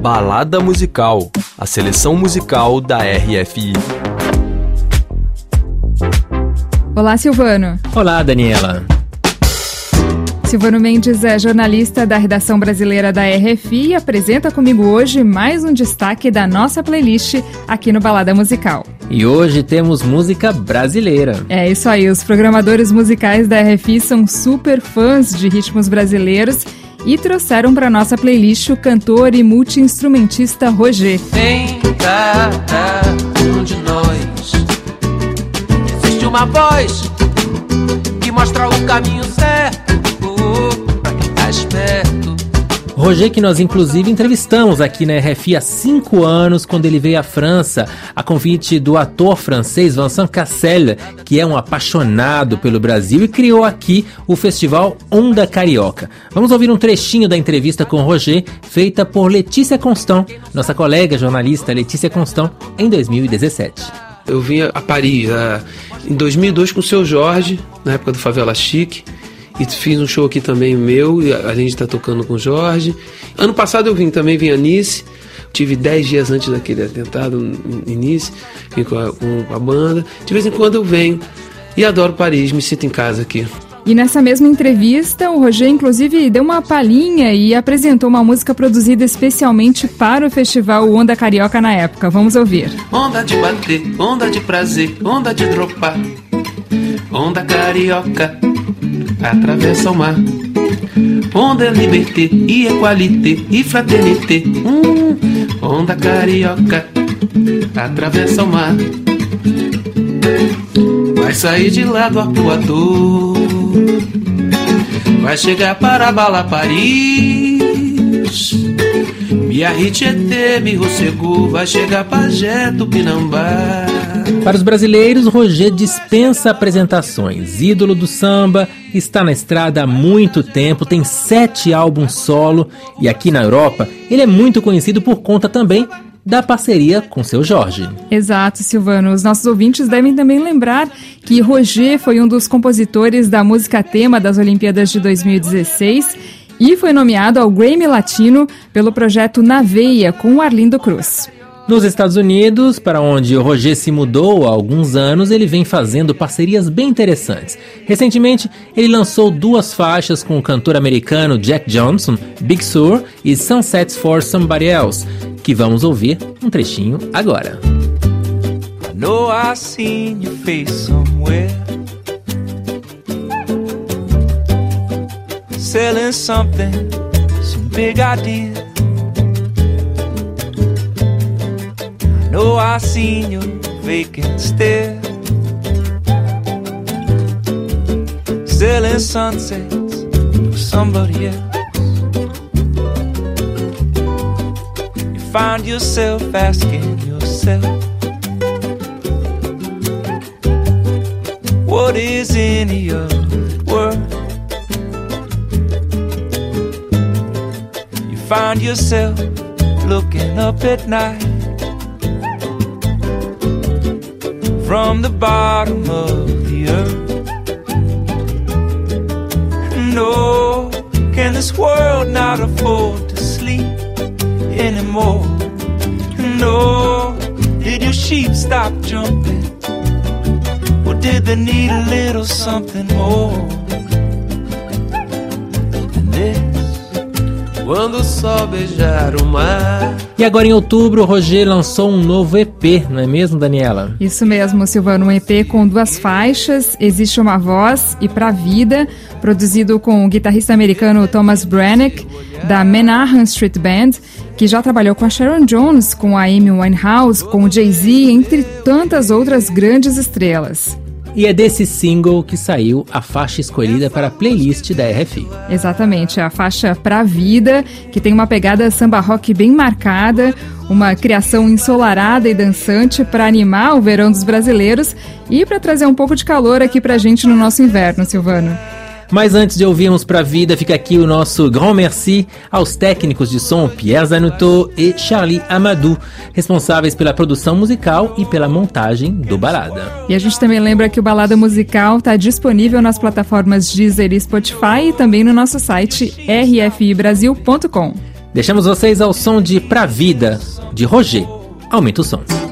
Balada Musical, a seleção musical da RFI. Olá, Silvano. Olá, Daniela. Silvano Mendes é jornalista da redação brasileira da RFI e apresenta comigo hoje mais um destaque da nossa playlist aqui no Balada Musical. E hoje temos música brasileira. É isso aí, os programadores musicais da RFI são super fãs de ritmos brasileiros e trouxeram para nossa playlist o cantor e multi-instrumentista Roger. Cá, um de nós. Existe uma voz que mostra o caminho certo Roger, que nós inclusive entrevistamos aqui na RFI há cinco anos, quando ele veio à França, a convite do ator francês Vincent Cassel, que é um apaixonado pelo Brasil e criou aqui o festival Onda Carioca. Vamos ouvir um trechinho da entrevista com Roger, feita por Letícia Constant, nossa colega jornalista Letícia Constant, em 2017. Eu vim a Paris uh, em 2002 com o seu Jorge, na época do Favela Chique. E fiz um show aqui também meu, a gente está tocando com o Jorge. Ano passado eu vim também, vim a Nice. Tive 10 dias antes daquele atentado em Nice, vim com a, com a banda. De vez em quando eu venho e adoro Paris, me sinto em casa aqui. E nessa mesma entrevista, o Roger inclusive deu uma palhinha e apresentou uma música produzida especialmente para o festival Onda Carioca na época. Vamos ouvir. Onda de bater, onda de prazer, onda de dropar. Onda carioca, atravessa o mar. Onda liberté e equalité e fraternité. Hum, onda carioca, atravessa o mar. Vai sair de lá do arpoador. Vai chegar para Bala Paris. Miarritete, me rossegou. Vai chegar para Jeto Pinambá. Para os brasileiros, Roger dispensa apresentações. Ídolo do samba, está na estrada há muito tempo, tem sete álbuns solo e aqui na Europa ele é muito conhecido por conta também da parceria com seu Jorge. Exato, Silvano. Os nossos ouvintes devem também lembrar que Roger foi um dos compositores da música tema das Olimpíadas de 2016 e foi nomeado ao Grammy Latino pelo projeto Na Veia com Arlindo Cruz. Nos Estados Unidos, para onde o Roger se mudou há alguns anos, ele vem fazendo parcerias bem interessantes. Recentemente, ele lançou duas faixas com o cantor americano Jack Johnson, Big Sur e Sunsets for Somebody Else, que vamos ouvir um trechinho agora. Selling something, some big idea know I seen your vacant stare. Selling sunsets for somebody else. You find yourself asking yourself What is in your world? You find yourself looking up at night from the bottom of the earth. No, can this world not afford to sleep anymore? No, did your sheep stop jumping? Or did they need a little something more? Quando o sol beijar o mar. E agora em outubro, o Roger lançou um novo EP, não é mesmo, Daniela? Isso mesmo, Silvano, um EP com duas faixas, Existe uma Voz e Pra Vida, produzido com o guitarrista americano Thomas Brannick, da Menahan Street Band, que já trabalhou com a Sharon Jones, com a Amy Winehouse, com o Jay-Z, entre tantas outras grandes estrelas. E é desse single que saiu a faixa escolhida para a playlist da RFI. Exatamente, a faixa Pra Vida, que tem uma pegada samba rock bem marcada, uma criação ensolarada e dançante para animar o verão dos brasileiros e para trazer um pouco de calor aqui pra gente no nosso inverno, Silvano. Mas antes de ouvirmos para a vida, fica aqui o nosso grand merci aos técnicos de som Pierre Zanuto e Charlie Amadou, responsáveis pela produção musical e pela montagem do Balada. E a gente também lembra que o Balada Musical está disponível nas plataformas Deezer e Spotify e também no nosso site rfibrasil.com. Deixamos vocês ao som de Pra Vida, de Roger. Aumenta o som.